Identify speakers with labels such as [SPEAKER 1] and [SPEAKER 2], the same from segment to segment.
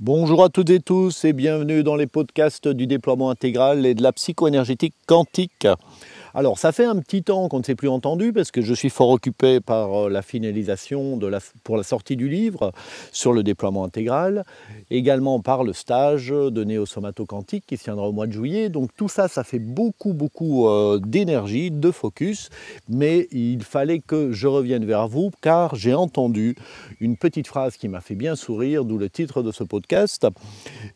[SPEAKER 1] Bonjour à toutes et tous et bienvenue dans les podcasts du déploiement intégral et de la psychoénergétique quantique. Alors, ça fait un petit temps qu'on ne s'est plus entendu parce que je suis fort occupé par euh, la finalisation pour la sortie du livre sur le déploiement intégral, également par le stage de néosomato quantique qui se tiendra au mois de juillet. Donc, tout ça, ça fait beaucoup, beaucoup euh, d'énergie, de focus, mais il fallait que je revienne vers vous car j'ai entendu une petite phrase qui m'a fait bien sourire, d'où le titre de ce podcast.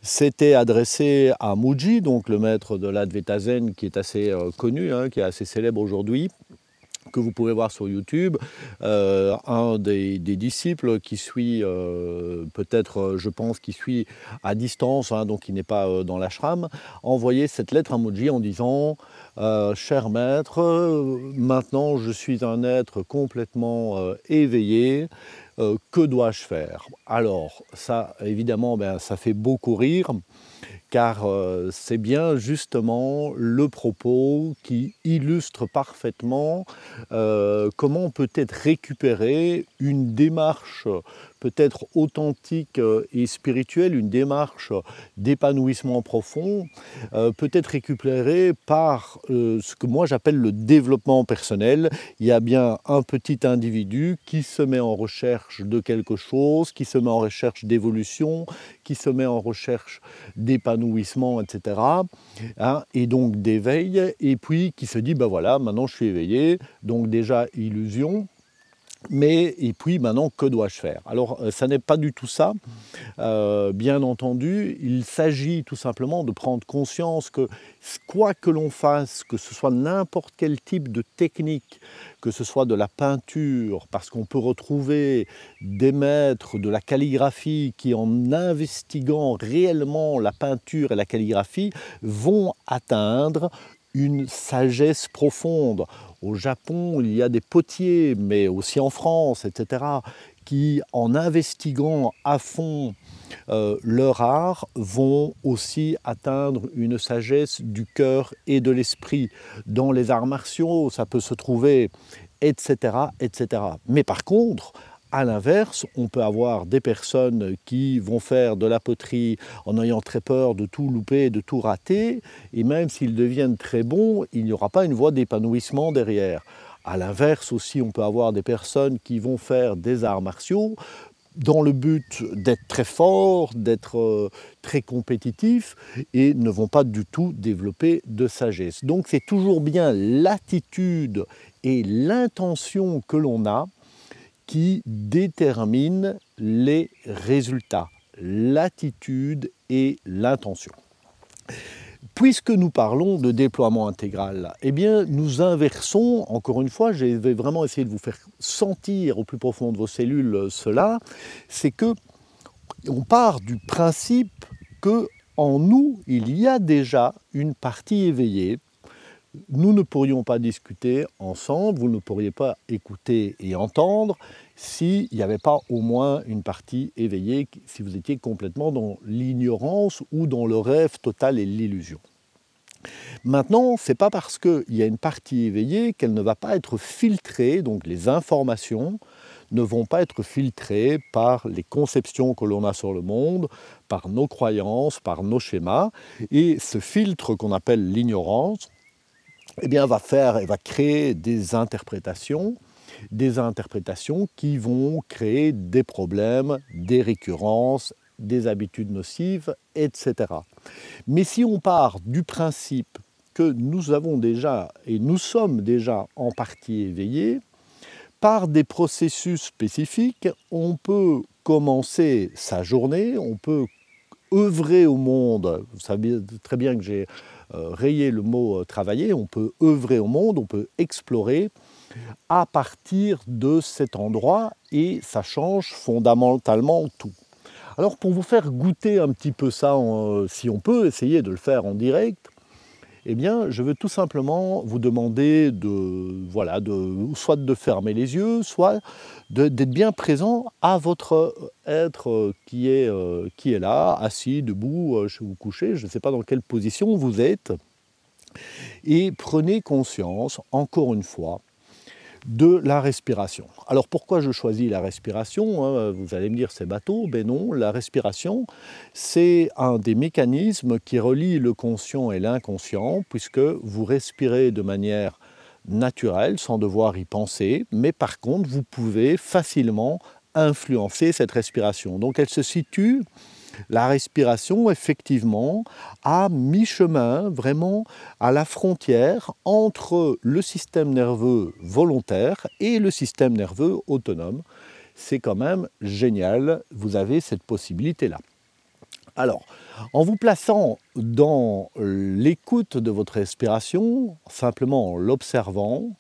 [SPEAKER 1] C'était adressé à Muji, donc le maître de l'Advaita Zen qui est assez euh, connu, hein, qui a assez célèbre aujourd'hui que vous pouvez voir sur YouTube, euh, un des, disciples qui suit, euh, peut-être, euh, je pense, qui suit à distance, hein, donc qui n'est pas dans l'ashram, envoyé cette lettre à Moji en disant Cher maître, maintenant je suis un être complètement éveillé, que dois-je faire? Alors, ça, évidemment, ben, ça fait beaucoup rire car euh, c'est bien justement le propos qui illustre parfaitement euh, comment peut-être récupérer une démarche peut-être authentique euh, et spirituelle, une démarche d'épanouissement profond, euh, peut être récupérée par euh, ce que moi j'appelle le développement personnel. Il y a bien un petit individu qui se met en recherche de quelque chose, qui se met en recherche d'évolution, qui se met en recherche d'épanouissement, etc. Hein, et donc d'éveil, et puis qui se dit, ben voilà, maintenant je suis éveillé, donc déjà illusion, mais et puis maintenant, que dois-je faire? Alors, euh, ça n'est pas du tout ça. Euh, bien entendu, il s'agit tout simplement de prendre conscience que quoi que l'on fasse, que ce soit n'importe quel type de technique, que ce soit de la peinture, parce qu'on peut retrouver des maîtres de la calligraphie qui, en investiguant réellement la peinture et la calligraphie, vont atteindre une sagesse profonde. Au Japon, il y a des potiers, mais aussi en France, etc., qui, en investiguant à fond euh, leur art, vont aussi atteindre une sagesse du cœur et de l'esprit. Dans les arts martiaux, ça peut se trouver, etc., etc. Mais par contre, à l'inverse, on peut avoir des personnes qui vont faire de la poterie en ayant très peur de tout louper, de tout rater, et même s'ils deviennent très bons, il n'y aura pas une voie d'épanouissement derrière. À l'inverse aussi, on peut avoir des personnes qui vont faire des arts martiaux dans le but d'être très fort, d'être euh, très compétitif, et ne vont pas du tout développer de sagesse. Donc c'est toujours bien l'attitude et l'intention que l'on a qui détermine les résultats, l'attitude et l'intention. Puisque nous parlons de déploiement intégral, eh bien, nous inversons, encore une fois, je vais vraiment essayer de vous faire sentir au plus profond de vos cellules cela, c'est que on part du principe que en nous, il y a déjà une partie éveillée nous ne pourrions pas discuter ensemble, vous ne pourriez pas écouter et entendre s'il n'y avait pas au moins une partie éveillée, si vous étiez complètement dans l'ignorance ou dans le rêve total et l'illusion. Maintenant, ce n'est pas parce qu'il y a une partie éveillée qu'elle ne va pas être filtrée, donc les informations ne vont pas être filtrées par les conceptions que l'on a sur le monde, par nos croyances, par nos schémas. Et ce filtre qu'on appelle l'ignorance, eh bien, va faire, va créer des interprétations, des interprétations qui vont créer des problèmes, des récurrences, des habitudes nocives, etc. Mais si on part du principe que nous avons déjà et nous sommes déjà en partie éveillés, par des processus spécifiques, on peut commencer sa journée, on peut œuvrer au monde. Vous savez très bien que j'ai rayer le mot euh, travailler, on peut œuvrer au monde, on peut explorer à partir de cet endroit et ça change fondamentalement tout. Alors pour vous faire goûter un petit peu ça, euh, si on peut essayer de le faire en direct, eh bien, je veux tout simplement vous demander de, voilà, de, soit de fermer les yeux, soit d'être bien présent à votre être qui est, euh, qui est là, assis, debout, euh, vous couchez, je ne sais pas dans quelle position vous êtes. Et prenez conscience, encore une fois, de la respiration. Alors pourquoi je choisis la respiration hein? Vous allez me dire c'est bateau, ben non, la respiration c'est un des mécanismes qui relie le conscient et l'inconscient puisque vous respirez de manière naturelle sans devoir y penser, mais par contre vous pouvez facilement influencer cette respiration. Donc elle se situe la respiration, effectivement, à mi-chemin, vraiment à la frontière entre le système nerveux volontaire et le système nerveux autonome. C'est quand même génial, vous avez cette possibilité-là. Alors, en vous plaçant dans l'écoute de votre respiration, simplement en l'observant,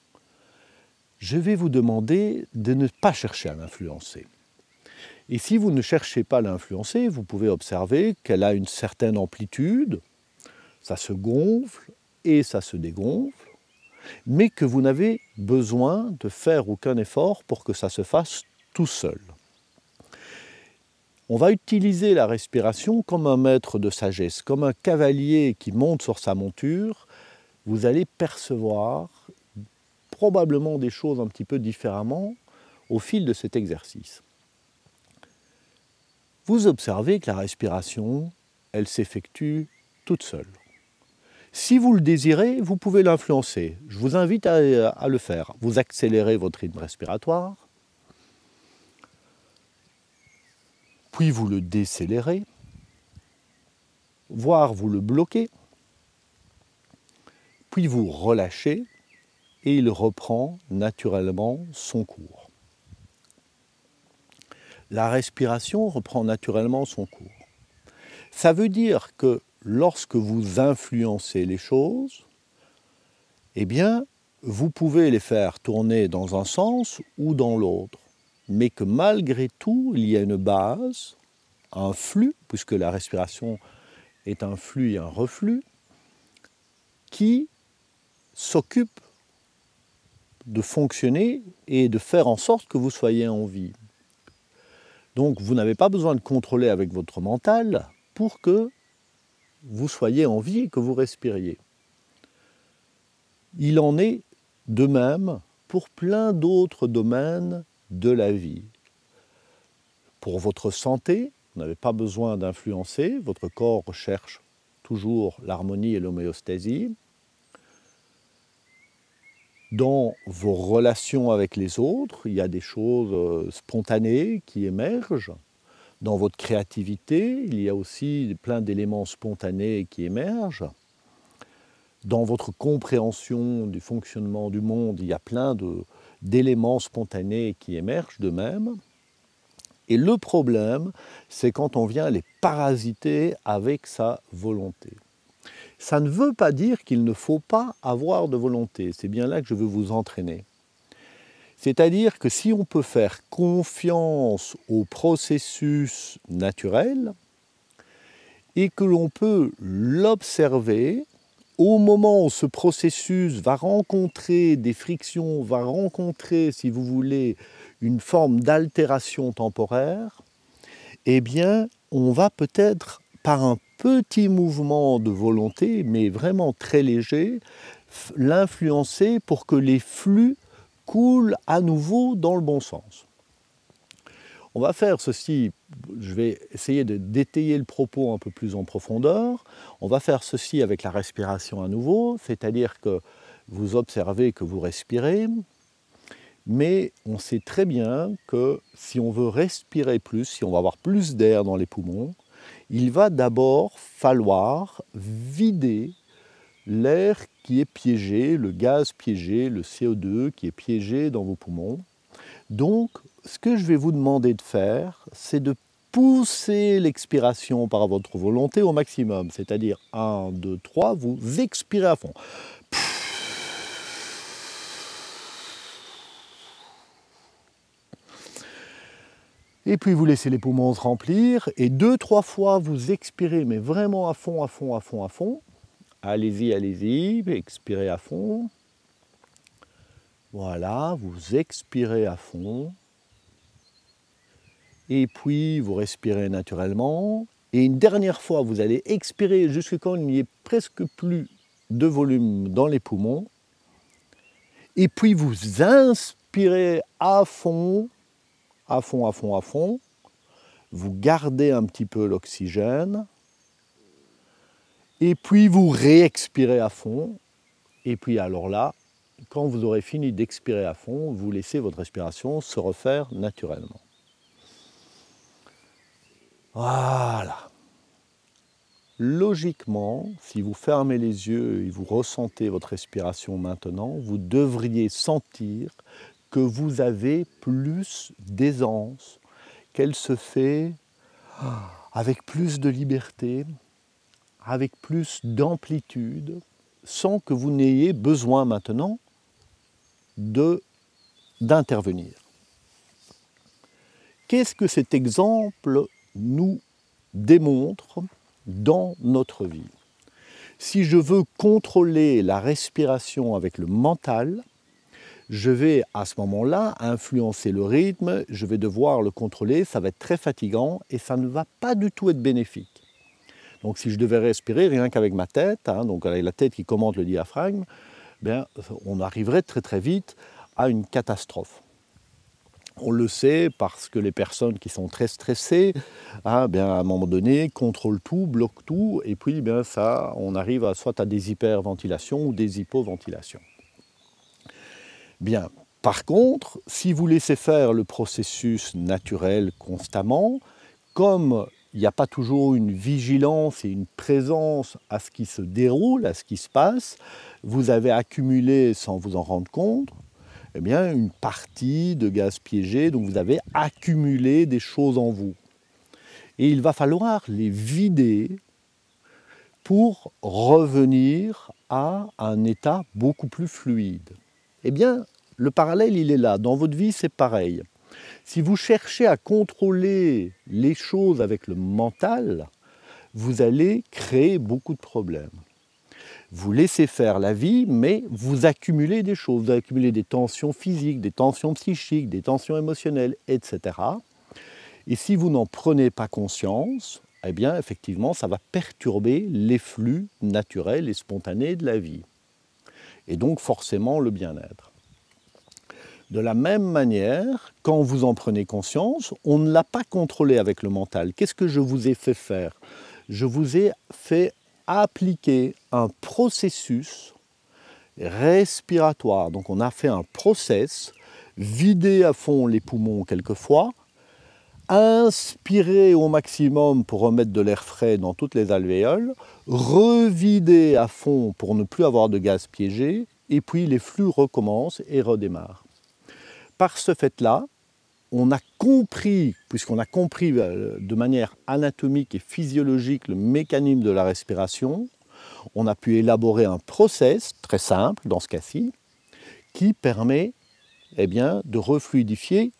[SPEAKER 1] je vais vous demander de ne pas chercher à l'influencer. Et si vous ne cherchez pas à l'influencer, vous pouvez observer qu'elle a une certaine amplitude, ça se gonfle et ça se dégonfle, mais que vous n'avez besoin de faire aucun effort pour que ça se fasse tout seul. On va utiliser la respiration comme un maître de sagesse, comme un cavalier qui monte sur sa monture. Vous allez percevoir probablement des choses un petit peu différemment au fil de cet exercice vous observez que la respiration, elle s'effectue toute seule. Si vous le désirez, vous pouvez l'influencer. Je vous invite à, le faire. Vous accélérez votre rythme respiratoire, puis vous le décélérez, voire vous le bloquez, puis vous relâchez et il reprend naturellement son cours la respiration reprend naturellement son cours. Ça veut dire que lorsque vous influencez les choses, eh bien, vous pouvez les faire tourner dans un sens ou dans l'autre, mais que malgré tout, il y a une base, un flux, puisque la respiration est un flux et un reflux, qui s'occupe de fonctionner et de faire en sorte que vous soyez en vie. Donc vous n'avez pas besoin de contrôler avec votre mental pour que vous soyez en vie et que vous respiriez. Il en est de même pour plein d'autres domaines de la vie. Pour votre santé, vous n'avez pas besoin d'influencer, votre corps recherche toujours l'harmonie et l'homéostasie dans vos relations avec les autres, il y a des choses euh, spontanées qui émergent. Dans votre créativité, il y a aussi plein d'éléments spontanés qui émergent. Dans votre compréhension du fonctionnement du monde, il y a plein d'éléments spontanés qui émergent de même. Et le problème, c'est quand on vient les parasiter avec sa volonté. Ça ne veut pas dire qu'il ne faut pas avoir de volonté. C'est bien là que je veux vous entraîner. C'est-à-dire que si on peut faire confiance au processus naturel et que l'on peut l'observer, au moment où ce processus va rencontrer des frictions, va rencontrer, si vous voulez, une forme d'altération temporaire, eh bien, on va peut-être, par un petit mouvement de volonté, mais vraiment très léger, l'influencer pour que les flux coulent à nouveau dans le bon sens. On va faire ceci, je vais essayer de détailler le propos un peu plus en profondeur. On va faire ceci avec la respiration à nouveau, c'est-à-dire que vous observez que vous respirez, mais on sait très bien que si on veut respirer plus, si on va avoir plus d'air dans les poumons, il va d'abord falloir vider l'air qui est piégé, le gaz piégé, le CO2 qui est piégé dans vos poumons. Donc, ce que je vais vous demander de faire, c'est de pousser l'expiration par votre volonté au maximum. C'est-à-dire 1, 2, 3, vous expirez à fond. Et puis vous laissez les poumons se remplir et deux, trois fois vous expirez, mais vraiment à fond, à fond, à fond, à fond. Allez-y, allez-y, expirez à fond. Voilà, vous expirez à fond. Et puis vous respirez naturellement. Et une dernière fois, vous allez expirer jusqu'à quand il n'y ait presque plus de volume dans les poumons. Et puis vous inspirez à fond, à fond, à fond, à fond. Vous gardez un petit peu l'oxygène. Et puis vous réexpirez à fond. Et puis alors là, quand vous aurez fini d'expirer à fond, vous laissez votre respiration se refaire naturellement. Voilà. Logiquement, si vous fermez les yeux et vous ressentez votre respiration maintenant, vous devriez sentir que vous avez plus d'aisance, qu'elle se fait avec plus de liberté, avec plus d'amplitude, sans que vous n'ayez besoin maintenant d'intervenir. Qu'est-ce que cet exemple nous démontre dans notre vie? Si je veux contrôler la respiration avec le mental, je vais à ce moment-là influencer le rythme, je vais devoir le contrôler, ça va être très fatigant et ça ne va pas du tout être bénéfique. Donc si je devais respirer rien qu'avec ma tête, hein, donc avec la tête qui commente le diaphragme, bien, on arriverait très très vite à une catastrophe. On le sait parce que les personnes qui sont très stressées, hein, bien, à un moment donné, contrôlent tout, bloquent tout, et puis bien, ça, on arrive soit à des hyperventilations ou des hypoventilations. Bien, par contre, si vous laissez faire le processus naturel constamment, comme il n'y a pas toujours une vigilance et une présence à ce qui se déroule, à ce qui se passe, vous avez accumulé sans vous en rendre compte eh bien, une partie de gaz piégé, donc vous avez accumulé des choses en vous. Et il va falloir les vider pour revenir à un état beaucoup plus fluide. Eh bien, le parallèle, il est là. Dans votre vie, c'est pareil. Si vous cherchez à contrôler les choses avec le mental, vous allez créer beaucoup de problèmes. Vous laissez faire la vie, mais vous accumulez des choses. Vous accumulez des tensions physiques, des tensions psychiques, des tensions émotionnelles, etc. Et si vous n'en prenez pas conscience, eh bien, effectivement, ça va perturber les flux naturels et spontanés de la vie. Et donc, forcément, le bien-être. De la même manière, quand vous en prenez conscience, on ne l'a pas contrôlé avec le mental. Qu'est-ce que je vous ai fait faire? Je vous ai fait appliquer un processus respiratoire. Donc on a fait un process, vider à fond les poumons quelquefois, inspirer au maximum pour remettre de l'air frais dans toutes les alvéoles, revider à fond pour ne plus avoir de gaz piégé, et puis les flux recommencent et redémarrent par ce fait-là, on a compris, puisqu'on a compris euh, de manière anatomique et physiologique le mécanisme de la respiration, on a pu élaborer un process très simple dans ce cas-ci qui permet eh bien, de refluidifier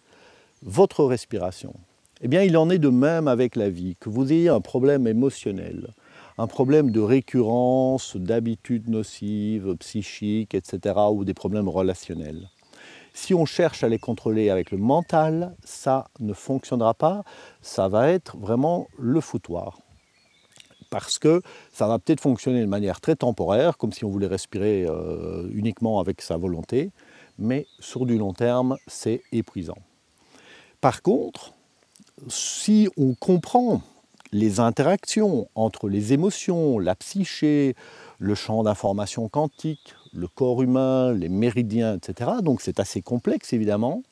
[SPEAKER 1] votre respiration. Eh bien, il en est de même avec la vie, que vous ayez un problème émotionnel, un problème de récurrence, d'habitudes nocives, psychiques, etc., ou des problèmes relationnels. Si on cherche à les contrôler avec le mental, ça ne fonctionnera pas, ça va être vraiment le foutoir. Parce que ça va peut-être fonctionner de manière très temporaire, comme si on voulait respirer euh, uniquement avec sa volonté, mais sur du long terme, c'est épuisant. Par contre, si on comprend les interactions entre les émotions, la psyché, le champ d'information quantique, le corps humain, les méridiens, etc. Donc c'est assez complexe évidemment.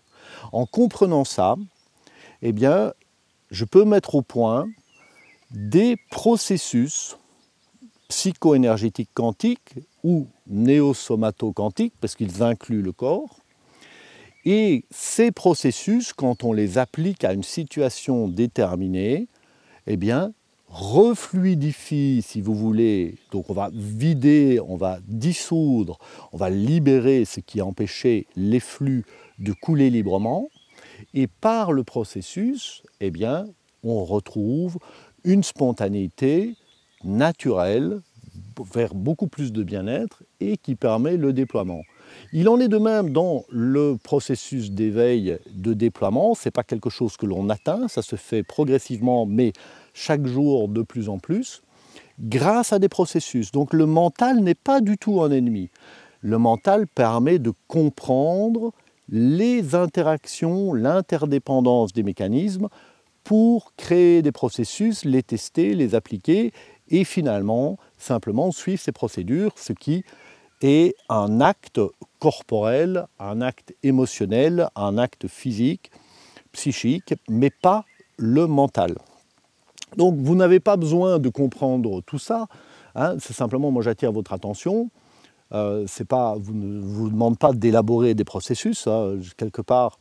[SPEAKER 1] En comprenant ça, eh bien, je peux mettre au point des processus psycho-énergétiques quantiques ou néosomato-quantiques, parce qu'ils incluent le corps. Et ces processus, quand on les applique à une situation déterminée, eh refluidifie, si vous voulez, donc on va vider, on va dissoudre, on va libérer ce qui empêchait les flux de couler librement, et par le processus, eh bien, on retrouve une spontanéité naturelle vers beaucoup plus de bien-être et qui permet le déploiement. Il en est de même dans le processus d'éveil de déploiement, ce n'est pas quelque chose que l'on atteint, ça se fait progressivement, mais chaque jour de plus en plus, grâce à des processus. Donc le mental n'est pas du tout un ennemi. Le mental permet de comprendre les interactions, l'interdépendance des mécanismes pour créer des processus, les tester, les appliquer et finalement simplement suivre ces procédures, ce qui est un acte corporel, un acte émotionnel, un acte physique, psychique, mais pas le mental. Donc vous n'avez pas besoin de comprendre tout ça, hein. c'est simplement moi j'attire votre attention. Euh, pas, vous ne vous demande pas d'élaborer des processus, hein. quelque part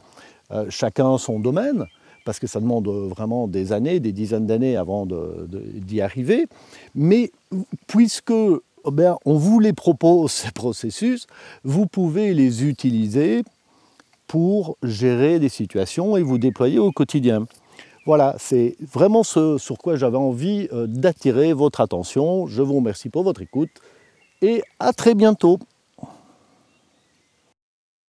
[SPEAKER 1] euh, chacun son domaine, parce que ça demande vraiment des années, des dizaines d'années avant d'y arriver. Mais puisque eh on vous les propose, ces processus, vous pouvez les utiliser pour gérer des situations et vous déployer au quotidien. Voilà, c'est vraiment ce sur quoi j'avais envie euh, d'attirer votre attention. Je vous remercie pour votre écoute et à très bientôt.